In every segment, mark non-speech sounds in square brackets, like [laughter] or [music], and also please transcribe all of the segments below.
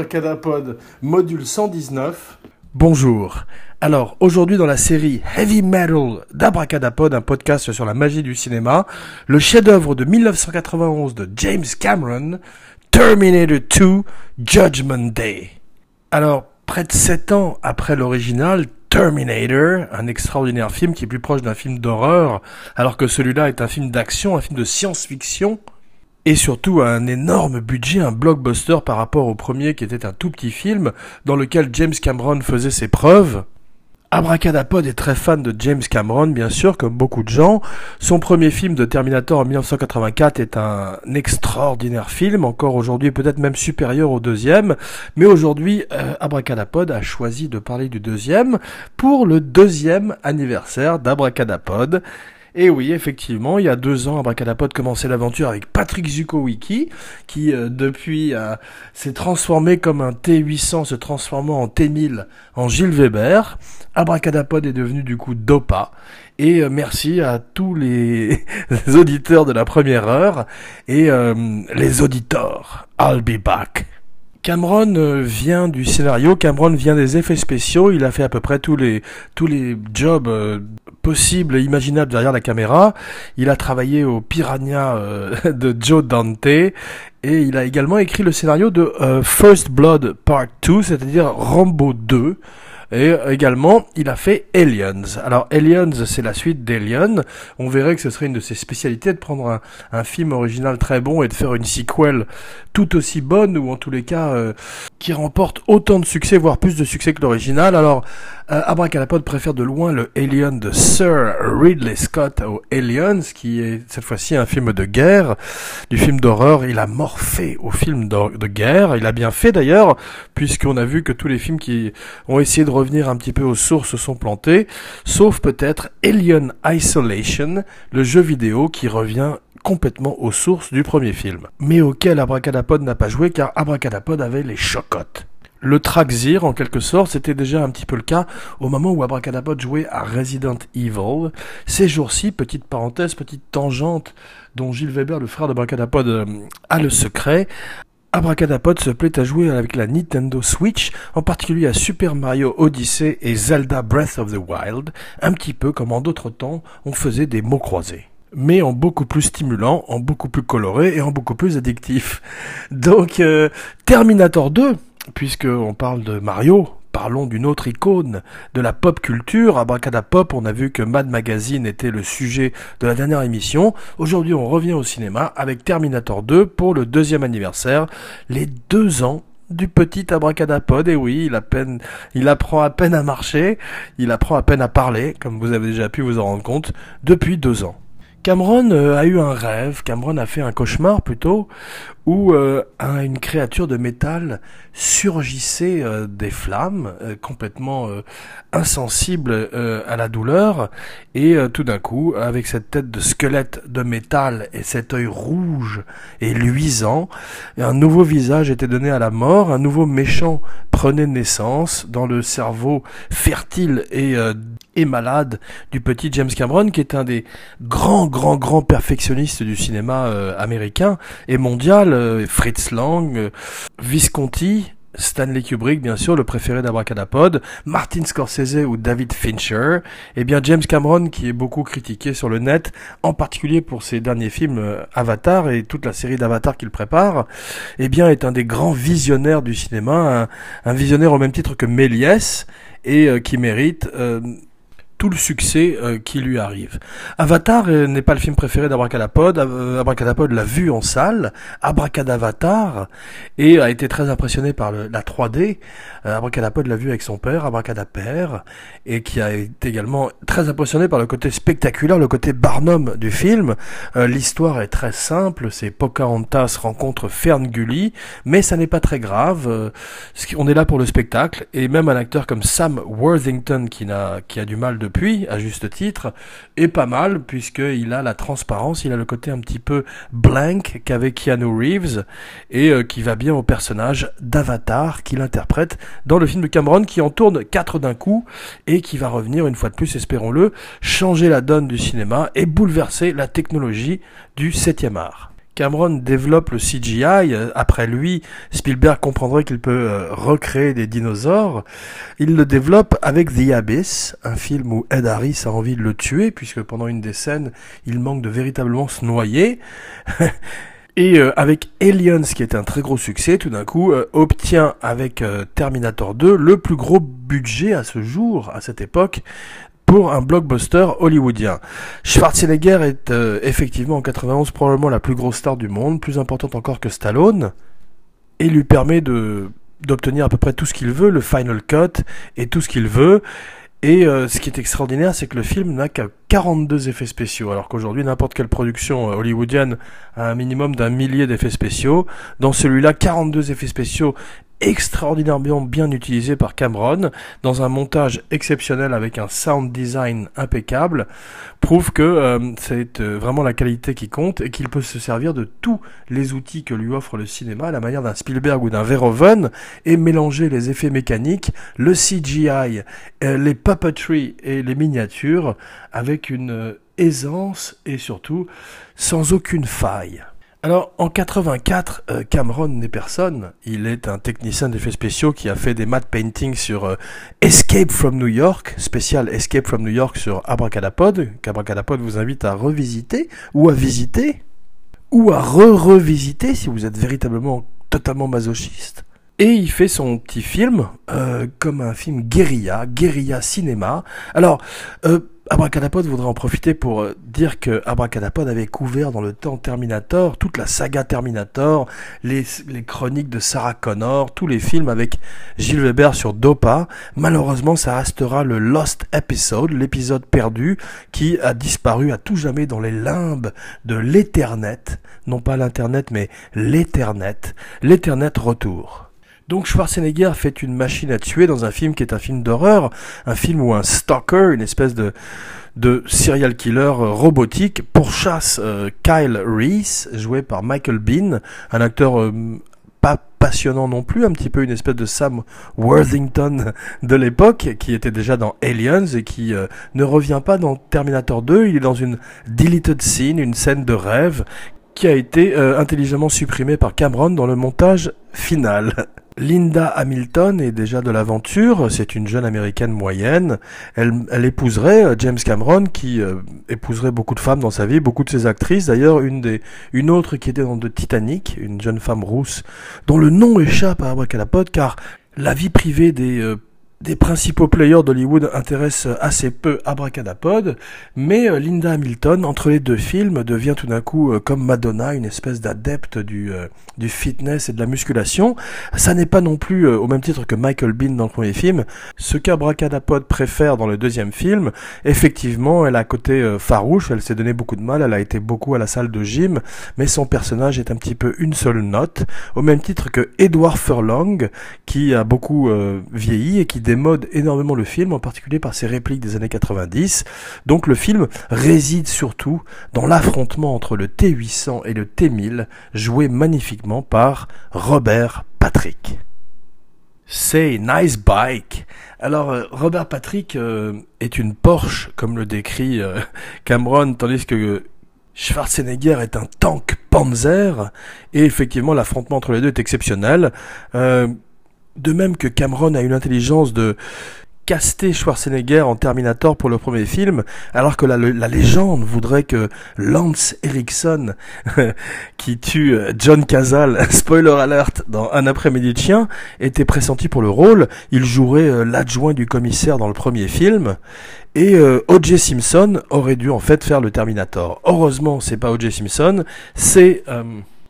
Abracadapod, module 119. Bonjour. Alors, aujourd'hui dans la série Heavy Metal d'Abracadapod, un podcast sur la magie du cinéma, le chef-d'œuvre de 1991 de James Cameron, Terminator 2, Judgment Day. Alors, près de 7 ans après l'original, Terminator, un extraordinaire film qui est plus proche d'un film d'horreur, alors que celui-là est un film d'action, un film de science-fiction, et surtout un énorme budget, un blockbuster par rapport au premier qui était un tout petit film dans lequel James Cameron faisait ses preuves. Abracadapod est très fan de James Cameron, bien sûr, comme beaucoup de gens. Son premier film de Terminator en 1984 est un extraordinaire film, encore aujourd'hui peut-être même supérieur au deuxième. Mais aujourd'hui, euh, Abracadapod a choisi de parler du deuxième pour le deuxième anniversaire d'Abracadapod. Et oui, effectivement, il y a deux ans, Abracadapod commençait l'aventure avec Patrick Zukowicki, qui euh, depuis s'est transformé comme un T800 se transformant en T1000 en Gilles Weber. Abracadapod est devenu du coup Dopa. Et euh, merci à tous les, [laughs] auditeurs de la première heure et euh, les auditeurs. I'll be back. Cameron euh, vient du scénario, Cameron vient des effets spéciaux, il a fait à peu près tous les tous les jobs euh, possibles et imaginables derrière la caméra. Il a travaillé au Piranha euh, [laughs] de Joe Dante et il a également écrit le scénario de First Blood Part 2, c'est-à-dire Rambo 2. Et également, il a fait Aliens. Alors Aliens, c'est la suite d'Alien. On verrait que ce serait une de ses spécialités de prendre un, un, film original très bon et de faire une sequel tout aussi bonne ou en tous les cas euh, qui remporte autant de succès, voire plus de succès que l'original. Alors euh, Abracadapod préfère de loin le Alien de Sir Ridley Scott au Aliens, qui est cette fois-ci un film de guerre, du film d'horreur. Il a morphé au film de guerre. Il a bien fait d'ailleurs, puisqu'on a vu que tous les films qui ont essayé de revenir un petit peu aux sources sont plantés, sauf peut-être Alien Isolation, le jeu vidéo qui revient complètement aux sources du premier film, mais auquel Abracadapod n'a pas joué car Abracadapod avait les Le Traxir, en quelque sorte, c'était déjà un petit peu le cas au moment où Abracadapod jouait à Resident Evil. Ces jours-ci, petite parenthèse, petite tangente dont Gilles Weber, le frère d'Abracadapod, euh, a le secret. Abracadapod se plaît à jouer avec la Nintendo Switch, en particulier à Super Mario Odyssey et Zelda Breath of the Wild, un petit peu comme en d'autres temps on faisait des mots croisés mais en beaucoup plus stimulant, en beaucoup plus coloré et en beaucoup plus addictif. Donc euh, Terminator 2, puisqu'on parle de Mario, parlons d'une autre icône de la pop culture. À Pop, on a vu que Mad Magazine était le sujet de la dernière émission. Aujourd'hui, on revient au cinéma avec Terminator 2 pour le deuxième anniversaire, les deux ans du petit abracadapod. Et oui, il apprend à peine à marcher, il apprend à peine à parler, comme vous avez déjà pu vous en rendre compte, depuis deux ans. Cameron euh, a eu un rêve, Cameron a fait un cauchemar plutôt, où euh, une créature de métal surgissait euh, des flammes, complètement insensible à la douleur, et tout d'un coup, avec cette tête de squelette de métal et cet œil rouge et luisant, un nouveau visage était donné à la mort, un nouveau méchant prenait naissance dans le cerveau fertile et, et malade du petit James Cameron, qui est un des grands grand, grand perfectionniste du cinéma euh, américain et mondial, euh, Fritz Lang, euh, Visconti, Stanley Kubrick, bien sûr, le préféré d'Abracadapod, Martin Scorsese ou David Fincher, et bien James Cameron, qui est beaucoup critiqué sur le net, en particulier pour ses derniers films Avatar et toute la série d'Avatar qu'il prépare, et bien est un des grands visionnaires du cinéma, un, visionnaire au même titre que Méliès, et qui mérite tout le succès euh, qui lui arrive. Avatar euh, n'est pas le film préféré d'Abracadapod. Euh, Abracadapod l'a vu en salle, Abracadavatar, et a été très impressionné par la 3D. Abracadapod l'a vu avec son père, Abracadapère, et qui a été également très impressionné par le côté spectaculaire, le côté Barnum du film. L'histoire est très simple, c'est Pocahontas rencontre Ferngully, mais ça n'est pas très grave. on est là pour le spectacle, et même un acteur comme Sam Worthington qui, n'a, qui a du mal de depuis, à juste titre, est pas mal, puisqu'il a la transparence, il a le côté un petit peu blank qu'avait Keanu Reeves, et euh, qui va bien au personnage d'Avatar qu'il interprète dans le film de Cameron, qui en tourne quatre d'un coup, et qui va revenir, une fois de plus, espérons-le, changer la donne du cinéma et bouleverser la technologie du 7 art. Cameron développe le CGI. Après lui, Spielberg comprendrait qu'il peut euh, recréer des dinosaures. Il le développe avec The Abyss, un film où Ed Harris a envie de le tuer, puisque pendant une des scènes, il manque de véritablement se noyer. [laughs] Et euh, avec Aliens, qui est un très gros succès, tout d'un coup, euh, obtient avec Terminator 2 le plus gros budget à ce jour, à cette époque, pour un blockbuster hollywoodien. Schwarzenegger est euh, effectivement en 91 probablement la plus grosse star du monde, plus importante encore que Stallone, et lui permet de d'obtenir à peu près tout ce qu'il veut, le final cut et tout ce qu'il veut. Et euh, ce qui est extraordinaire, c'est que le film n'a qu'à 42 effets spéciaux, alors qu'aujourd'hui n'importe quelle production euh, hollywoodienne a un minimum d'un millier d'effets spéciaux. Dans celui-là, 42 effets spéciaux extraordinairement bien utilisé par Cameron dans un montage exceptionnel avec un sound design impeccable prouve que euh, c'est euh, vraiment la qualité qui compte et qu'il peut se servir de tous les outils que lui offre le cinéma à la manière d'un Spielberg ou d'un Verhoeven et mélanger les effets mécaniques, le CGI, euh, les puppetry et les miniatures avec une aisance et surtout sans aucune faille. Alors, en 84, euh, Cameron n'est personne. Il est un technicien d'effets spéciaux qui a fait des matte paintings sur euh, Escape from New York, spécial Escape from New York sur Abracadapod, qu'Abracadapod vous invite à revisiter ou à visiter ou à re-revisiter si vous êtes véritablement totalement masochiste. Et il fait son petit film euh, comme un film guérilla, guérilla cinéma. Alors, Abracadapod voudrait en profiter pour euh, dire que Abracadapod avait couvert dans le temps Terminator, toute la saga Terminator, les, chroniques de Sarah Connor, tous les films avec Gilles Weber sur Dopa. Malheureusement, ça restera le Lost Episode, l'épisode perdu, qui a disparu à tout jamais dans les limbes de l'Ethernet. Non pas l'Internet, mais l'Ethernet. L'Ethernet retour. Donc Schwarzenegger fait une machine à tuer dans un film qui est un film d'horreur, un film où un stalker, une espèce de, serial killer robotique, pourchasse euh, Kyle Reese, joué par Michael Bean, un acteur euh, pas passionnant non plus, un petit peu une espèce de Sam Worthington de l'époque, qui était déjà dans Aliens et qui euh, ne revient pas dans Terminator 2, il est dans une deleted scene, une scène de rêve, qui a été intelligemment supprimée par Cameron dans le montage final. [laughs] Linda Hamilton est déjà de l'aventure, c'est une jeune américaine moyenne. Elle, elle épouserait euh, James Cameron, qui euh, épouserait beaucoup de femmes dans sa vie, beaucoup de ses actrices. D'ailleurs, une une autre qui était dans de Titanic, une jeune femme rousse, dont le nom échappe à Abracadapod, car la vie privée des euh, des principaux players d'Hollywood intéressent assez peu Abracadapod, mais euh, Linda Hamilton, entre les deux films, devient tout d'un coup, euh, comme Madonna, une espèce d'adepte du, euh, du fitness et de la musculation. Ça n'est pas non plus, au même titre que Michael Bean dans le premier film, ce qu'Abracadapod préfère dans le deuxième film. Effectivement, elle a un côté farouche, elle s'est donné beaucoup de mal, elle a été beaucoup à la salle de gym, mais son personnage est un petit peu une seule note, au même titre que Edward Furlong, qui a beaucoup vieilli et qui démode énormément le film, en particulier par ses répliques des années 90. Donc le film réside surtout dans l'affrontement entre le T800 et le T1000, joué magnifiquement par Robert Patrick. C'est nice bike. Alors euh, Robert Patrick euh, est une Porsche, comme le décrit euh, [laughs] Cameron, tandis que Schwarzenegger est un tank Panzer, et effectivement l'affrontement entre les deux est exceptionnel. De même que Cameron a une intelligence de caster Schwarzenegger en Terminator pour le premier film, alors que la, légende voudrait que Lance Erickson, [laughs] qui tue euh, John Cazale, [laughs] spoiler alert, dans Un après-midi de chien, était pressenti pour le rôle. Il jouerait euh, l'adjoint du commissaire dans le premier film. Et euh, O.J. Simpson aurait dû en fait faire le Terminator. Heureusement, c'est pas O.J. Simpson, c'est...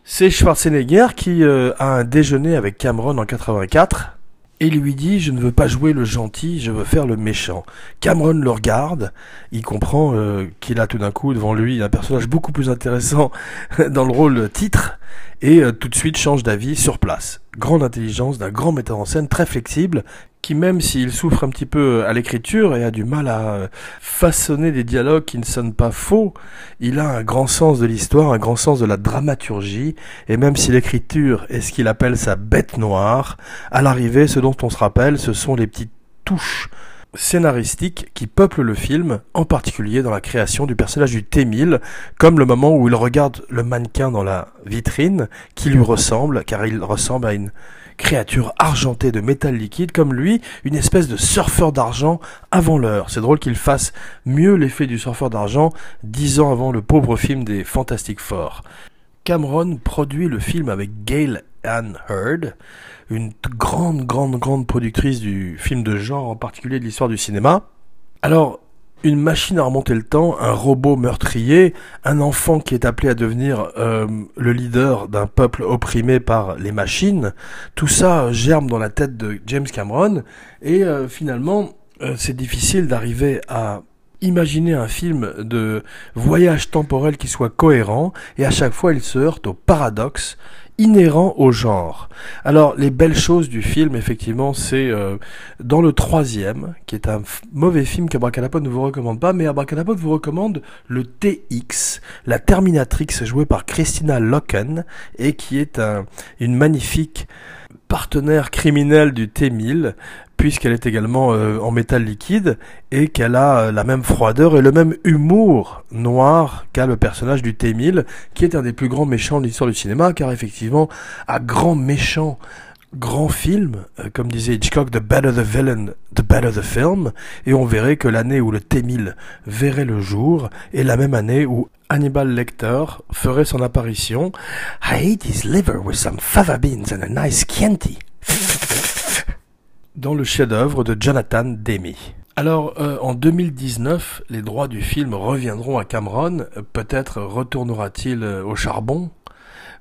C'est Schwarzenegger qui euh, a un déjeuner avec Cameron en 84 et lui dit je ne veux pas jouer le gentil, je veux faire le méchant. Cameron le regarde, il comprend euh, qu'il a tout d'un coup devant lui un personnage beaucoup plus intéressant [laughs] dans le rôle titre et euh, tout de suite change d'avis sur place. Grande intelligence d'un grand metteur en scène très flexible qui même s'il souffre un petit peu à l'écriture et a du mal à façonner des dialogues qui ne sonnent pas faux, il a un grand sens de l'histoire, un grand sens de la dramaturgie, et même si l'écriture est ce qu'il appelle sa bête noire, à l'arrivée, ce dont on se rappelle, ce sont les petites touches scénaristiques qui peuplent le film, en particulier dans la création du personnage du T-1000, comme le moment où il regarde le mannequin dans la vitrine, qui lui ressemble, car il ressemble à une créature argentée de métal liquide, comme lui, une espèce de surfeur d'argent avant l'heure. C'est drôle qu'il fasse mieux l'effet du surfeur d'argent dix ans avant le pauvre film des Fantastic Four. Cameron produit le film avec Gail Ann Hurd, une grande, grande, grande productrice du film de genre, en particulier de l'histoire du cinéma. Alors, une machine à remonter le temps, un robot meurtrier, un enfant qui est appelé à devenir euh, le leader d'un peuple opprimé par les machines, tout ça germe dans la tête de James Cameron, et euh, finalement, euh, c'est difficile d'arriver à imaginer un film de voyage temporel qui soit cohérent, et à chaque fois il se heurte au paradoxe inhérent au genre. Alors les belles choses du film, effectivement, c'est euh, dans le troisième, qui est un mauvais film qu'Abracadapod ne vous recommande pas, mais Abracadapod vous recommande le TX, la Terminatrix jouée par Christina Loken, et qui est un, une magnifique partenaire criminel du T-1000, puisqu'elle est également euh, en métal liquide et qu'elle a euh, la même froideur et le même humour noir qu'a le personnage du T-1000, qui est un des plus grands méchants de l'histoire du cinéma, car effectivement, à grand méchant, grand film, euh, comme disait Hitchcock, the better the villain, the better the film, et on verrait que l'année où le T-1000 verrait le jour est la même année où Hannibal Lecter ferait son apparition. I ate his liver with some fava beans and a nice Chianti dans le chef-d'œuvre de Jonathan Demme. Alors, euh, en 2019, les droits du film reviendront à Cameron. Peut-être retournera-t-il euh, au charbon?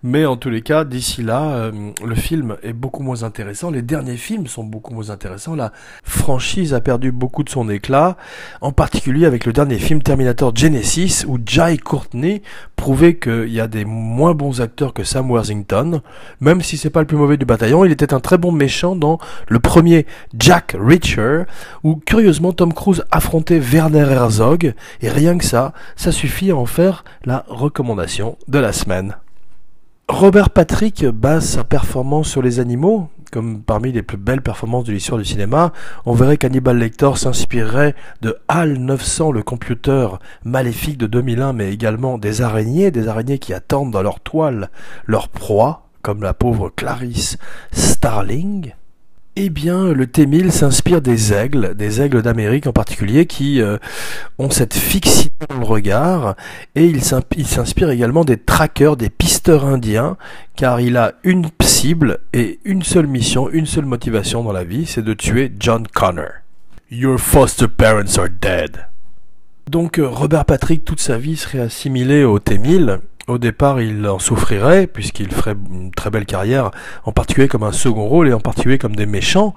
Mais en tous les cas, d'ici là, euh, le film est beaucoup moins intéressant. Les derniers films sont beaucoup moins intéressants. La franchise a perdu beaucoup de son éclat, en particulier avec le dernier film Terminator Genesis, où Jai Courtney prouvait qu'il y a des moins bons acteurs que Sam Worthington. Même si c'est pas le plus mauvais du bataillon, il était un très bon méchant dans le premier Jack Reacher, où curieusement Tom Cruise affrontait Werner Herzog, et rien que ça, ça suffit à en faire la recommandation de la semaine. Robert Patrick base sa performance sur les animaux, comme parmi les plus belles performances de l'histoire du cinéma. On verrait qu'Hannibal Lecter s'inspirerait de HAL 900, le computer maléfique de 2001, mais également des araignées, des araignées qui attendent dans leur toile leur proie, comme la pauvre Clarice Starling. Eh bien, le T-1000 s'inspire des aigles, des aigles d'Amérique en particulier, qui euh, ont cette fixité dans le regard, et il s'inspire également des trackers, des pisteurs indiens, car il a une cible et une seule mission, une seule motivation dans la vie, c'est de tuer John Connor. Your foster parents are dead. Donc euh, Robert Patrick, toute sa vie, serait assimilé au T-1000, au départ, il en souffrirait, puisqu'il ferait une très belle carrière, en particulier comme un second rôle et en particulier comme des méchants.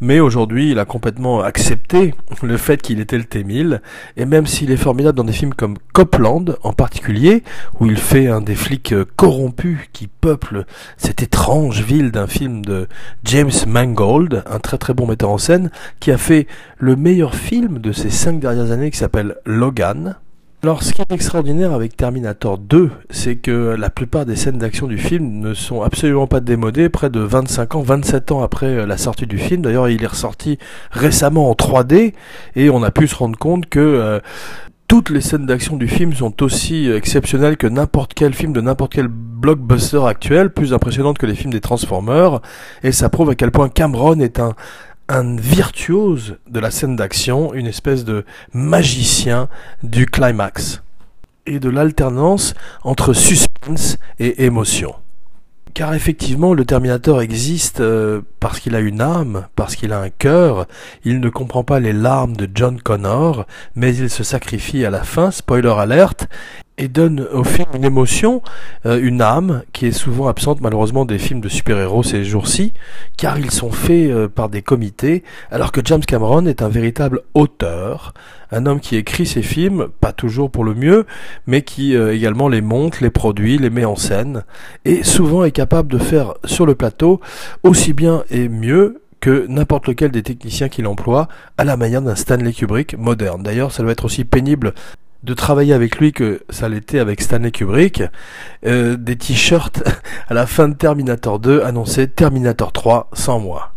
Mais aujourd'hui, il a complètement accepté le fait qu'il était le T-1000. Et même s'il est formidable dans des films comme Copland, en particulier, où il fait un des flics corrompus qui peuplent cette étrange ville d'un film de James Mangold, un très très bon metteur en scène, qui a fait le meilleur film de ces cinq dernières années qui s'appelle Logan, alors, ce qui est extraordinaire avec Terminator 2, c'est que la plupart des scènes d'action du film ne sont absolument pas démodées, près de 25 ans, 27 ans après euh, la sortie du film. D'ailleurs, il est ressorti récemment en 3D, et on a pu se rendre compte que euh, toutes les scènes d'action du film sont aussi exceptionnelles que n'importe quel film de n'importe quel blockbuster actuel, plus impressionnantes que les films des Transformers, et ça prouve à quel point Cameron est un, un virtuose de la scène d'action, une espèce de magicien du climax et de l'alternance entre suspense et émotion. Car effectivement, le Terminator existe euh, parce qu'il a une âme, parce qu'il a un cœur. Il ne comprend pas les larmes de John Connor, mais il se sacrifie à la fin, spoiler alerte, et donne au film une émotion, euh, une âme qui est souvent absente malheureusement des films de super-héros ces jours-ci, car ils sont faits euh, par des comités, alors que James Cameron est un véritable auteur, un homme qui écrit ses films, pas toujours pour le mieux, mais qui euh, également les monte, les produit, les met en scène, et souvent est capable de faire sur le plateau aussi bien et mieux que n'importe lequel des techniciens qu'il emploie à la manière d'un Stanley Kubrick moderne. D'ailleurs, ça doit être aussi pénible de travailler avec lui que ça l'était avec Stanley Kubrick. Euh, des t-shirts [laughs] à la fin de Terminator 2 annonçaient Terminator 3 sans moi.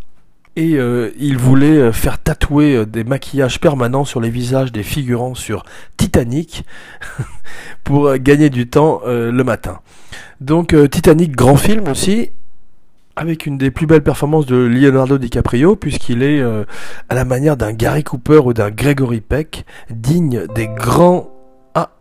Et euh, il voulait euh, faire tatouer des maquillages permanents sur les visages des figurants sur Titanic [laughs] pour gagner du temps le matin. Donc Titanic, grand film aussi, avec une des plus belles performances de Leonardo DiCaprio, puisqu'il est à la manière d'un Gary Cooper ou d'un Gregory Peck, digne des grands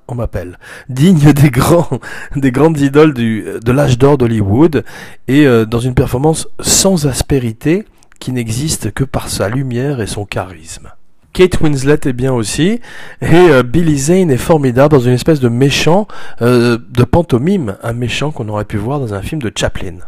on m'appelle. Digne des grands, [laughs] des grandes idoles du, de l'âge d'or d'Hollywood et dans une performance sans aspérité, qui n'existe que par sa lumière et son charisme. Kate Winslet est bien aussi, et euh, Billy Zane est formidable dans une espèce de méchant euh, de pantomime, un méchant qu'on aurait pu voir dans un film de Chaplin.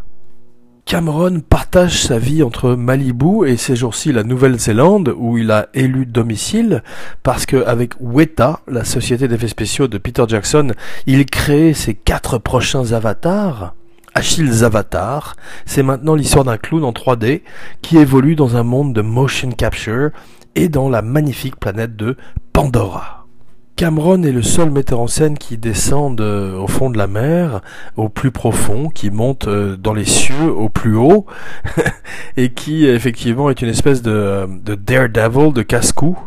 Cameron partage sa vie entre Malibu et ces jours-ci la Nouvelle-Zélande où il a élu domicile parce qu'avec Weta, la société d'effets spéciaux de Peter Jackson, il crée ses quatre prochains avatars Achilles Avatar, c'est maintenant l'histoire d'un clown en 3D qui évolue dans un monde de motion capture et dans la magnifique planète de Pandora. Cameron est le seul metteur en scène qui descend au fond de la mer, au plus profond, qui monte euh, dans les cieux au plus haut, [laughs] et qui effectivement est une espèce de, de daredevil, de casse-cou,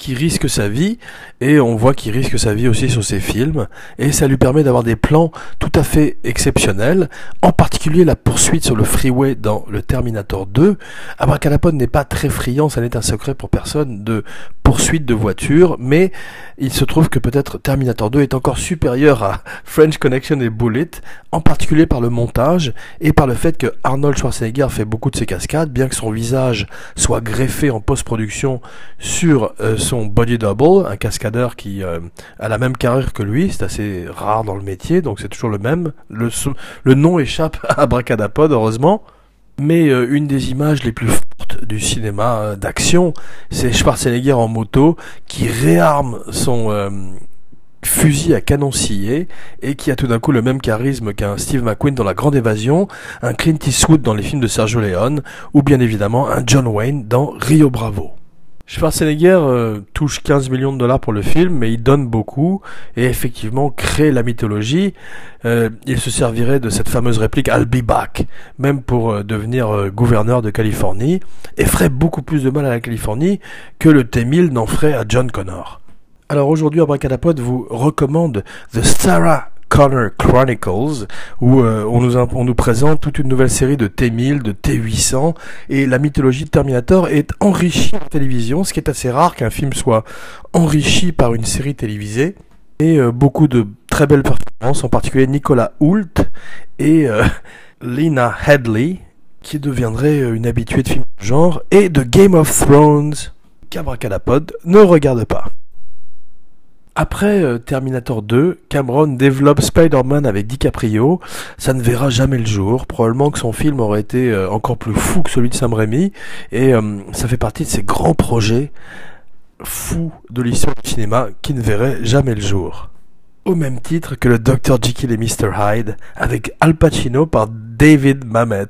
qui risque sa vie et on voit qu'il risque sa vie aussi sur ses films et ça lui permet d'avoir des plans tout à fait exceptionnels, en particulier la poursuite sur le freeway dans le Terminator 2. Abracadapod n'est pas très friand, ça n'est un secret pour personne de poursuite de voiture, mais il se trouve que peut-être Terminator 2 est encore supérieur à [laughs] French Connection et Bullet, en particulier par le montage et par le fait que Arnold Schwarzenegger fait beaucoup de ses cascades, bien que son visage soit greffé en post-production sur euh, son body double, un cascadeur qui euh, a la même carrière que lui, c'est assez rare dans le métier, donc c'est toujours le même. Le, nom échappe [laughs] à Bracadapod, heureusement. Mais euh, une des images les plus fortes du cinéma euh, d'action, c'est Schwarzenegger en moto qui réarme son fusil à canon scié et qui a tout d'un coup le même charisme qu'un Steve McQueen dans La Grande Évasion, un Clint Eastwood dans les films de Sergio Leone ou bien évidemment un John Wayne dans Rio Bravo. Schwarzenegger euh, touche 15 millions de dollars pour le film, mais il donne beaucoup et effectivement crée la mythologie. Euh, il se servirait de cette fameuse réplique I'll be back, même pour euh, devenir gouverneur de Californie, et ferait beaucoup plus de mal à la Californie que le T-1000 n'en ferait à John Connor. Alors aujourd'hui, Abracadapod vous recommande The Sarah Connor Chronicles, où euh, on, nous, on présente toute une nouvelle série de T1000, de T800, et la mythologie de Terminator est enrichie en télévision, ce qui est assez rare qu'un film soit enrichi par une série télévisée, et euh, beaucoup de très belles performances, en particulier Nicolas Hoult et euh, [laughs] Lena Headley, qui deviendrait une habituée de films de genre, et de Game of Thrones, qu'Abracadapod ne regarde pas. Après euh, Terminator 2, Cameron développe Spider-Man avec DiCaprio. Ça ne verra jamais le jour. Probablement que son film aurait été euh, encore plus fou que celui de Sam Raimi. Et euh, ça fait partie de ces grands projets fous de l'histoire du cinéma qui ne verraient jamais le jour. Au même titre que le Dr. Jekyll et Mr. Hyde avec Al Pacino par David Mamet.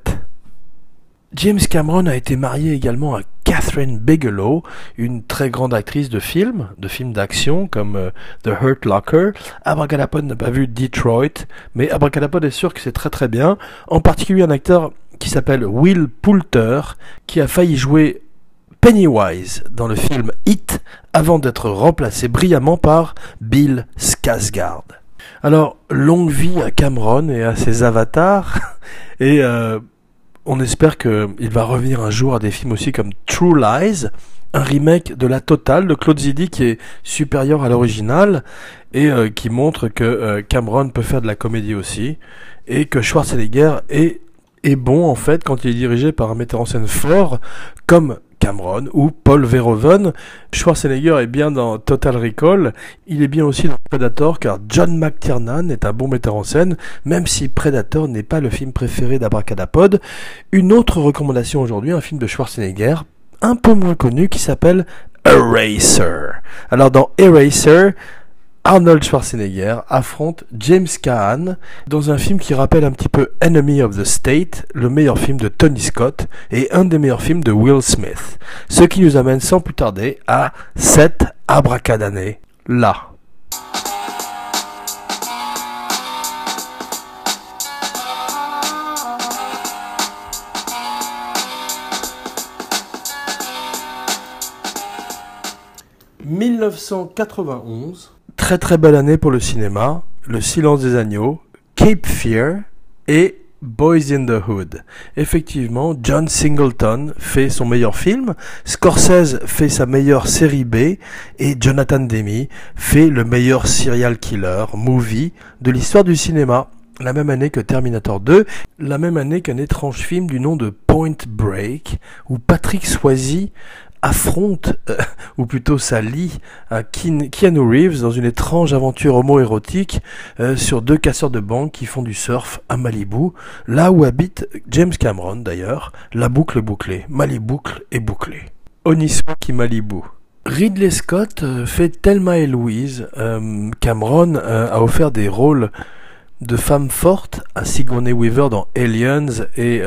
James Cameron a été marié également à Catherine Bigelow, une très grande actrice de films, de films d'action comme euh, The Hurt Locker. Abracadapod n'a pas vu Detroit, mais Abracadapod est sûr que c'est très très bien. En particulier un acteur qui s'appelle Will Poulter, qui a failli jouer Pennywise dans le film Hit avant d'être remplacé brillamment par Bill Skarsgård. Alors, longue vie à Cameron et à ses avatars. [laughs] Et euh, on espère qu'il va revenir un jour à des films aussi comme True Lies, un remake de La Totale de Claude Zidi qui est supérieur à l'original et euh, qui montre que euh, Cameron peut faire de la comédie aussi et que Schwarzenegger est, est bon en fait quand il est dirigé par un metteur en scène fort comme Cameron ou Paul Verhoeven. Schwarzenegger est bien dans Total Recall, il est bien aussi dans Predator car John McTiernan est un bon metteur en scène, même si Predator n'est pas le film préféré d'Abracadapod. Une autre recommandation aujourd'hui, un film de Schwarzenegger, un peu moins connu, qui s'appelle Eraser. Alors dans Eraser, Arnold Schwarzenegger affronte James Caan dans un film qui rappelle un petit peu Enemy of the State, le meilleur film de Tony Scott et un des meilleurs films de Will Smith. Ce qui nous amène sans plus tarder à cette abracadané là. « 1991, très très belle année pour le cinéma, Le silence des agneaux, Cape Fear et Boys in the Hood. Effectivement, John Singleton fait son meilleur film, Scorsese fait sa meilleure série B et Jonathan Demi fait le meilleur serial killer movie de l'histoire du cinéma. La même année que Terminator 2, la même année qu'un étrange film du nom de Point Break, où Patrick Swayze affronte, euh, ou plutôt s'allie à Keanu Reeves dans une étrange aventure homo-érotique euh, sur deux casseurs de banque qui font du surf à Malibu, là où habite James Cameron d'ailleurs, la boucle bouclée, Malibu est bouclée. qui Malibu. Ridley Scott euh, fait Thelma et Louise. Cameron a offert des rôles de femmes fortes à Sigourney Weaver dans Aliens et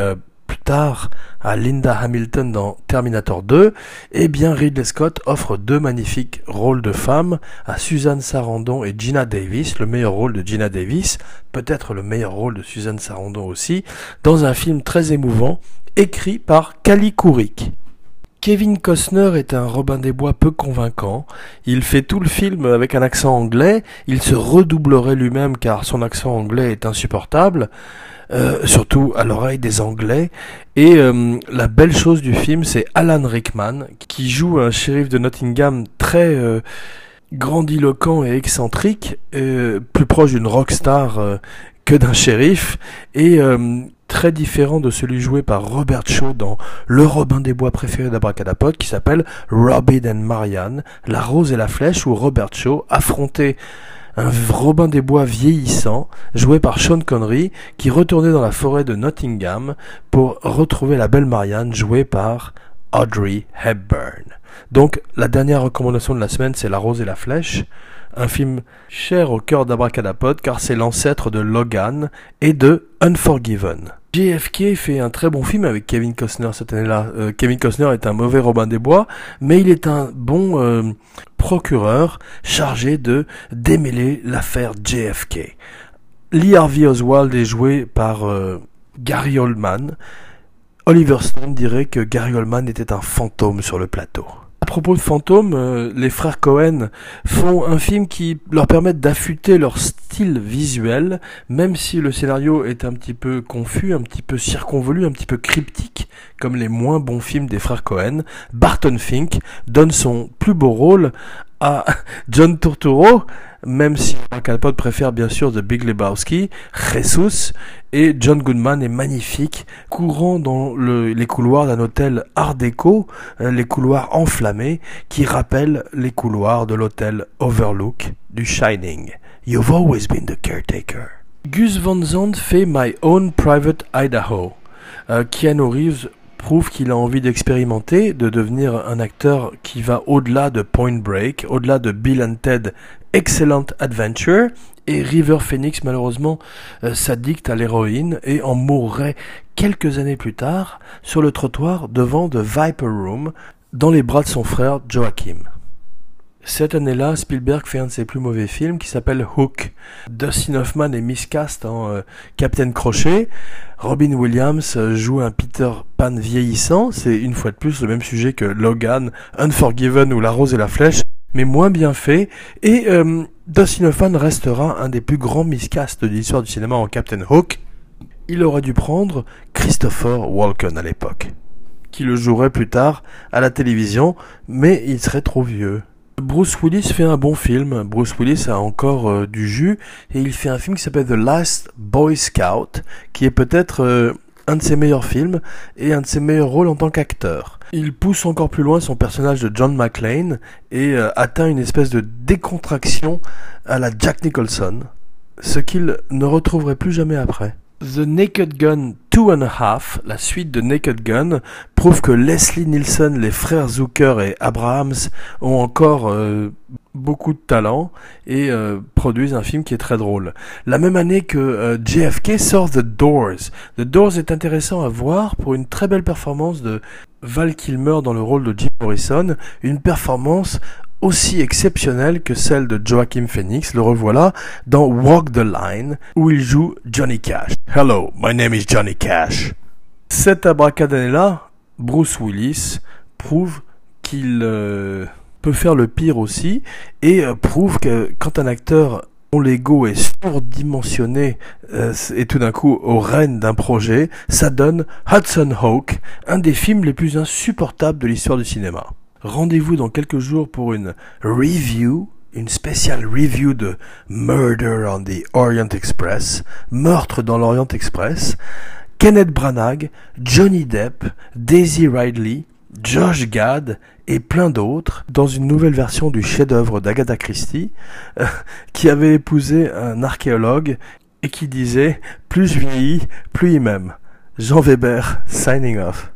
tard à Linda Hamilton dans Terminator 2, eh bien Ridley Scott offre deux magnifiques rôles de femmes à Suzanne Sarandon et Gina Davis, le meilleur rôle de Gina Davis, peut-être le meilleur rôle de Suzanne Sarandon aussi, dans un film très émouvant écrit par Kali Kourik. Kevin Costner est un Robin des Bois peu convaincant. Il fait tout le film avec un accent anglais. Il se redoublerait lui-même car son accent anglais est insupportable. Euh, surtout à l'oreille des Anglais. Et euh, la belle chose du film, c'est Alan Rickman, qui joue un shérif de Nottingham très euh, grandiloquent et excentrique, plus proche d'une rockstar que d'un shérif, et très différent de celui joué par Robert Shaw dans Le Robin des Bois préféré d'Abracadapod, qui s'appelle Robin and Marianne, La Rose et la Flèche, où Robert Shaw affrontait un Robin des Bois vieillissant, joué par Sean Connery, qui retournait dans la forêt de Nottingham pour retrouver la belle Marianne, jouée par Audrey Hepburn. Donc, la dernière recommandation de la semaine, c'est La Rose et la Flèche, un film cher au cœur d'Abracadapod car c'est l'ancêtre de Logan et de Unforgiven. JFK fait un très bon film avec Kevin Costner cette année-là. Euh, Kevin Costner est un mauvais Robin des Bois, mais il est un bon euh, procureur chargé de démêler l'affaire JFK. Lee Harvey Oswald est joué par euh, Gary Oldman. Oliver Stone dirait que Gary Oldman était un fantôme sur le plateau. À propos de fantômes, euh, les frères Cohen font un film qui leur permet d'affûter leur style visuel, même si le scénario est un petit peu confus, un petit peu circonvolu, un petit peu cryptique, comme les moins bons films des frères Cohen. Barton Fink donne son plus beau rôle à [laughs] John Turturro, même si Calpot préfère bien sûr The Big Lebowski, Jesus, et John Goodman est magnifique, courant dans les couloirs d'un hôtel Art déco, euh, les couloirs enflammés, qui rappellent les couloirs de l'hôtel Overlook du Shining. You've always been the caretaker. Gus Van Zandt fait My Own Private Idaho. Euh, Keanu Reeves prouve qu'il a envie d'expérimenter, de devenir un acteur qui va au-delà de Point Break, au-delà de Bill and Ted Excellent Adventure, et River Phoenix malheureusement euh, s'addicte à l'héroïne et en mourrait quelques années plus tard sur le trottoir devant The Viper Room dans les bras de son frère Joachim. Cette année-là, Spielberg fait un de ses plus mauvais films qui s'appelle Hook. Dustin Hoffman est miscast en euh, Captain Crochet. Robin Williams euh, joue un Peter Pan vieillissant. C'est une fois de plus le même sujet que Logan, Unforgiven ou La Rose et la Flèche, mais moins bien fait. Et euh, Dustin Hoffman restera un des plus grands miscasts de l'histoire du cinéma en Captain Hook. Il aurait dû prendre Christopher Walken à l'époque, qui le jouerait plus tard à la télévision, mais il serait trop vieux. Bruce Willis fait un bon film. Bruce Willis a encore euh, du jus et il fait un film qui s'appelle The Last Boy Scout, qui est peut-être euh, un de ses meilleurs films et un de ses meilleurs rôles en tant qu'acteur. Il pousse encore plus loin son personnage de John McClane et euh, atteint une espèce de décontraction à la Jack Nicholson, ce qu'il ne retrouverait plus jamais après. The Naked Gun Two and a Half, la suite de Naked Gun, prouve que Leslie Nielsen, les frères Zucker et Abrahams ont encore euh, beaucoup de talent et euh, produisent un film qui est très drôle. La même année que euh, JFK sort The Doors. The Doors est intéressant à voir pour une très belle performance de Val Kilmer dans le rôle de Jim Morrison, une performance aussi exceptionnelle que celle de Joachim Phoenix, le revoilà, dans Walk the Line, où il joue Johnny Cash. Hello, my name is Johnny Cash. Cette abracadabra, Bruce Willis prouve qu'il euh, peut faire le pire aussi et euh, prouve que quand un acteur dont l'ego est surdimensionné euh, et tout d'un coup au règne d'un projet, ça donne Hudson Hawk, un des films les plus insupportables de l'histoire du cinéma. Rendez-vous dans quelques jours pour une review une spéciale review de Murder on the Orient Express, Meurtre dans l'Orient Express, Kenneth Branagh, Johnny Depp, Daisy Ridley, Josh Gad et plein d'autres dans une nouvelle version du chef-d'œuvre d'Agatha Christie euh, qui avait épousé un archéologue et qui disait plus je vieillis, plus il m'aime. Jean Weber, signing off.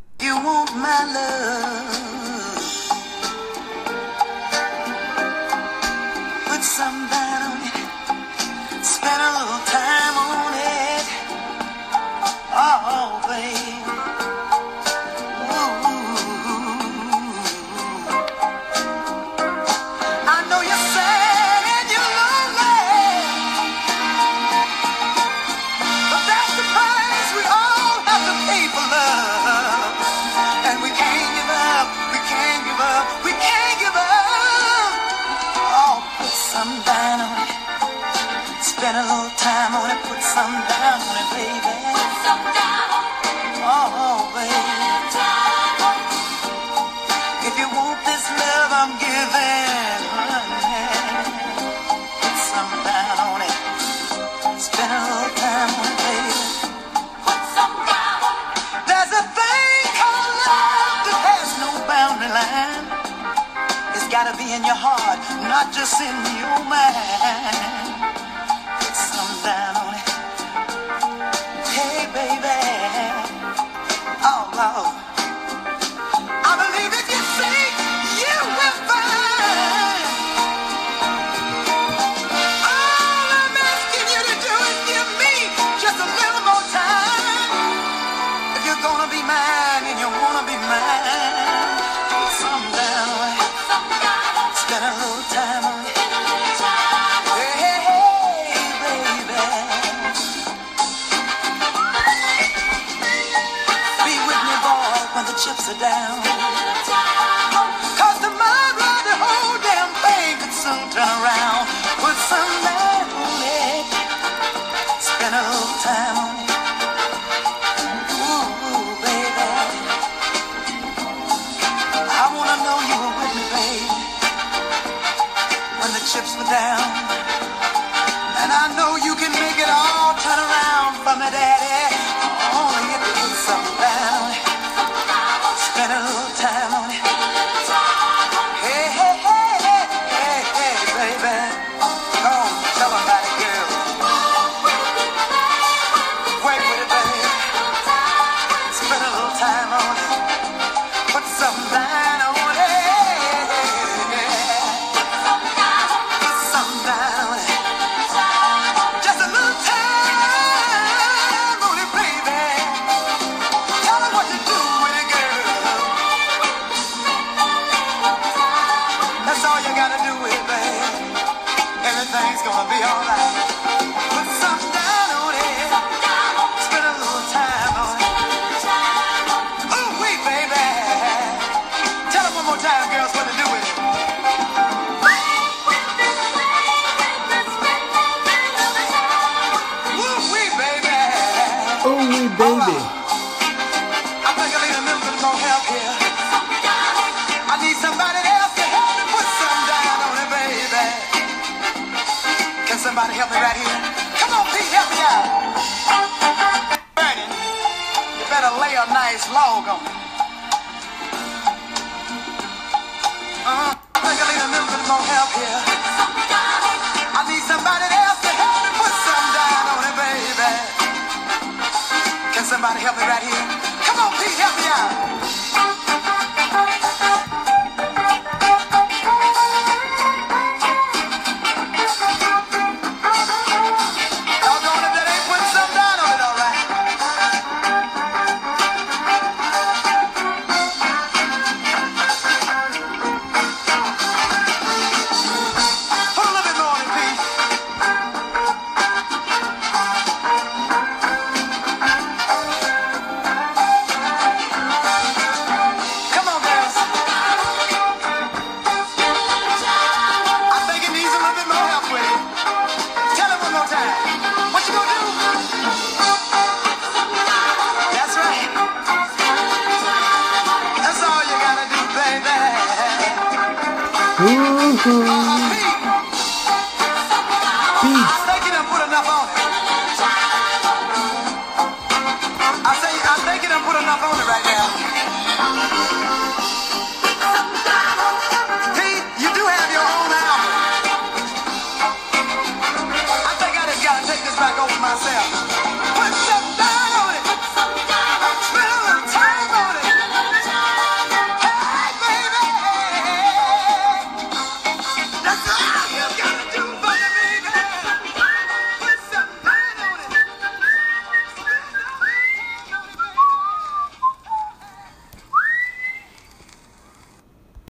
In your heart, not just in your mind. chips are down. Cause tomorrow the whole damn thing could soon turn around. Put some light on it. Spend a little time on it. Ooh, baby. I wanna know you were with me, baby. When the chips were down. And I know you can make it all turn around for me, daddy. Only if you put something Can somebody help me right here? Come on, Pete, help me out. Burning, you better lay a nice log on it. Uh-huh. I think I need a little bit more help here. I need somebody else to help me put some down on it, baby. Can somebody help me right here? Come on, Pete, help me out.